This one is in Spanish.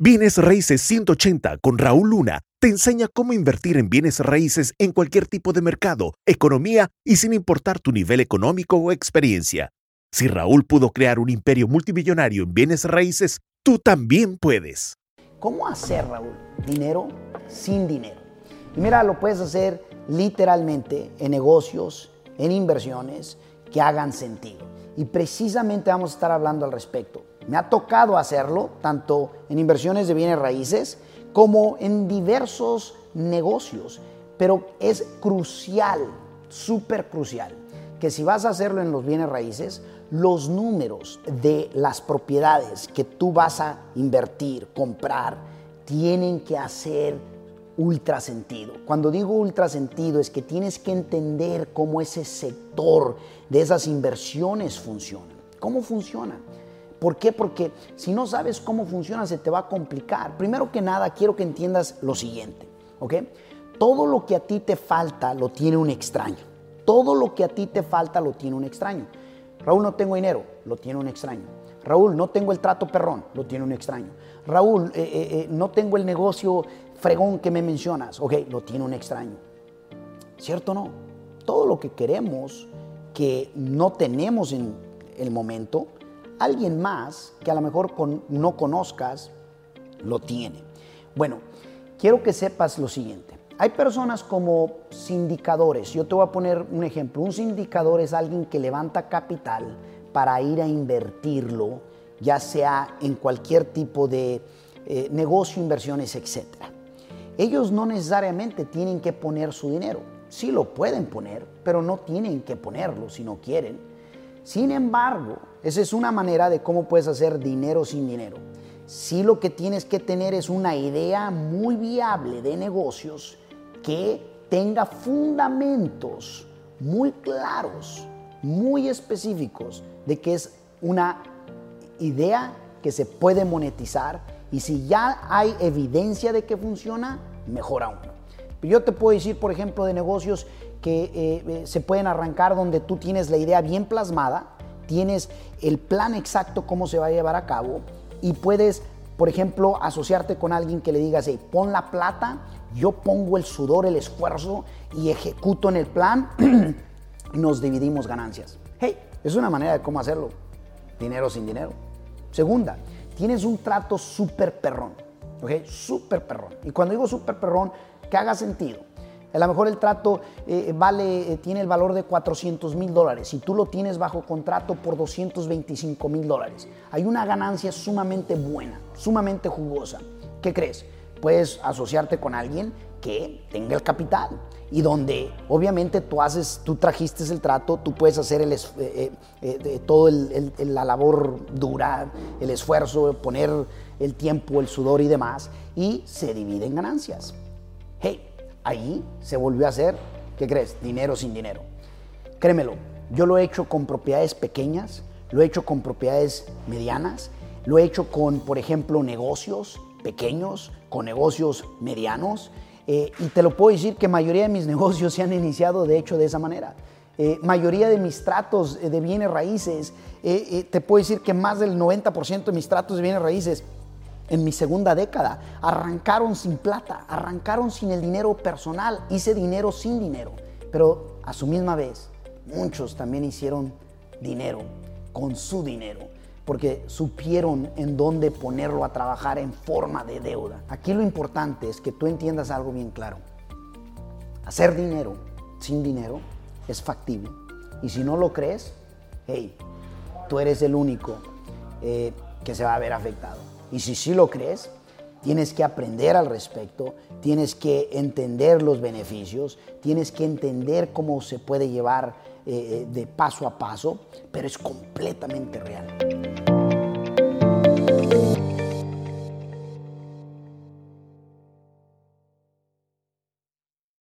Bienes Raíces 180 con Raúl Luna te enseña cómo invertir en bienes raíces en cualquier tipo de mercado, economía y sin importar tu nivel económico o experiencia. Si Raúl pudo crear un imperio multimillonario en bienes raíces, tú también puedes. ¿Cómo hacer, Raúl? Dinero sin dinero. Y mira, lo puedes hacer literalmente en negocios, en inversiones que hagan sentido. Y precisamente vamos a estar hablando al respecto. Me ha tocado hacerlo tanto en inversiones de bienes raíces como en diversos negocios, pero es crucial, súper crucial, que si vas a hacerlo en los bienes raíces, los números de las propiedades que tú vas a invertir, comprar, tienen que hacer ultra sentido. Cuando digo ultra sentido es que tienes que entender cómo ese sector de esas inversiones funciona. ¿Cómo funciona? ¿Por qué? Porque si no sabes cómo funciona se te va a complicar. Primero que nada, quiero que entiendas lo siguiente, ¿ok? Todo lo que a ti te falta lo tiene un extraño. Todo lo que a ti te falta lo tiene un extraño. Raúl, no tengo dinero, lo tiene un extraño. Raúl, no tengo el trato perrón, lo tiene un extraño. Raúl, eh, eh, eh, no tengo el negocio fregón que me mencionas, ok, lo tiene un extraño. ¿Cierto o no? Todo lo que queremos que no tenemos en el momento, alguien más que a lo mejor no conozcas lo tiene. Bueno, quiero que sepas lo siguiente. Hay personas como sindicadores. Yo te voy a poner un ejemplo. Un sindicador es alguien que levanta capital para ir a invertirlo, ya sea en cualquier tipo de eh, negocio, inversiones, etc. Ellos no necesariamente tienen que poner su dinero. Sí lo pueden poner, pero no tienen que ponerlo si no quieren. Sin embargo, esa es una manera de cómo puedes hacer dinero sin dinero. Si lo que tienes que tener es una idea muy viable de negocios que tenga fundamentos muy claros, muy específicos de que es una idea que se puede monetizar y si ya hay evidencia de que funciona, mejor aún. Yo te puedo decir, por ejemplo, de negocios que eh, eh, se pueden arrancar donde tú tienes la idea bien plasmada, tienes el plan exacto cómo se va a llevar a cabo y puedes, por ejemplo, asociarte con alguien que le digas, hey, pon la plata, yo pongo el sudor, el esfuerzo y ejecuto en el plan nos dividimos ganancias. Hey, es una manera de cómo hacerlo. Dinero sin dinero. Segunda, tienes un trato súper perrón. ¿Ok? Súper perrón. Y cuando digo súper perrón, que haga sentido. A lo mejor el trato eh, vale, eh, tiene el valor de 400 mil dólares y tú lo tienes bajo contrato por 225 mil dólares. Hay una ganancia sumamente buena, sumamente jugosa. ¿Qué crees? Puedes asociarte con alguien que tenga el capital y donde obviamente tú haces, tú trajiste el trato, tú puedes hacer el, eh, todo la labor dura, el esfuerzo, poner el tiempo, el sudor y demás y se dividen ganancias. Hey, ahí se volvió a hacer, ¿qué crees? Dinero sin dinero. Créemelo, yo lo he hecho con propiedades pequeñas, lo he hecho con propiedades medianas, lo he hecho con, por ejemplo, negocios pequeños, con negocios medianos, eh, y te lo puedo decir que mayoría de mis negocios se han iniciado de hecho de esa manera. Eh, mayoría de mis tratos de bienes raíces, eh, te puedo decir que más del 90% de mis tratos de bienes raíces en mi segunda década. Arrancaron sin plata, arrancaron sin el dinero personal, hice dinero sin dinero. Pero a su misma vez, muchos también hicieron dinero con su dinero, porque supieron en dónde ponerlo a trabajar en forma de deuda. Aquí lo importante es que tú entiendas algo bien claro. Hacer dinero sin dinero es factible. Y si no lo crees, hey, tú eres el único eh, que se va a ver afectado. Y si sí lo crees, tienes que aprender al respecto, tienes que entender los beneficios, tienes que entender cómo se puede llevar eh, eh, de paso a paso, pero es completamente real.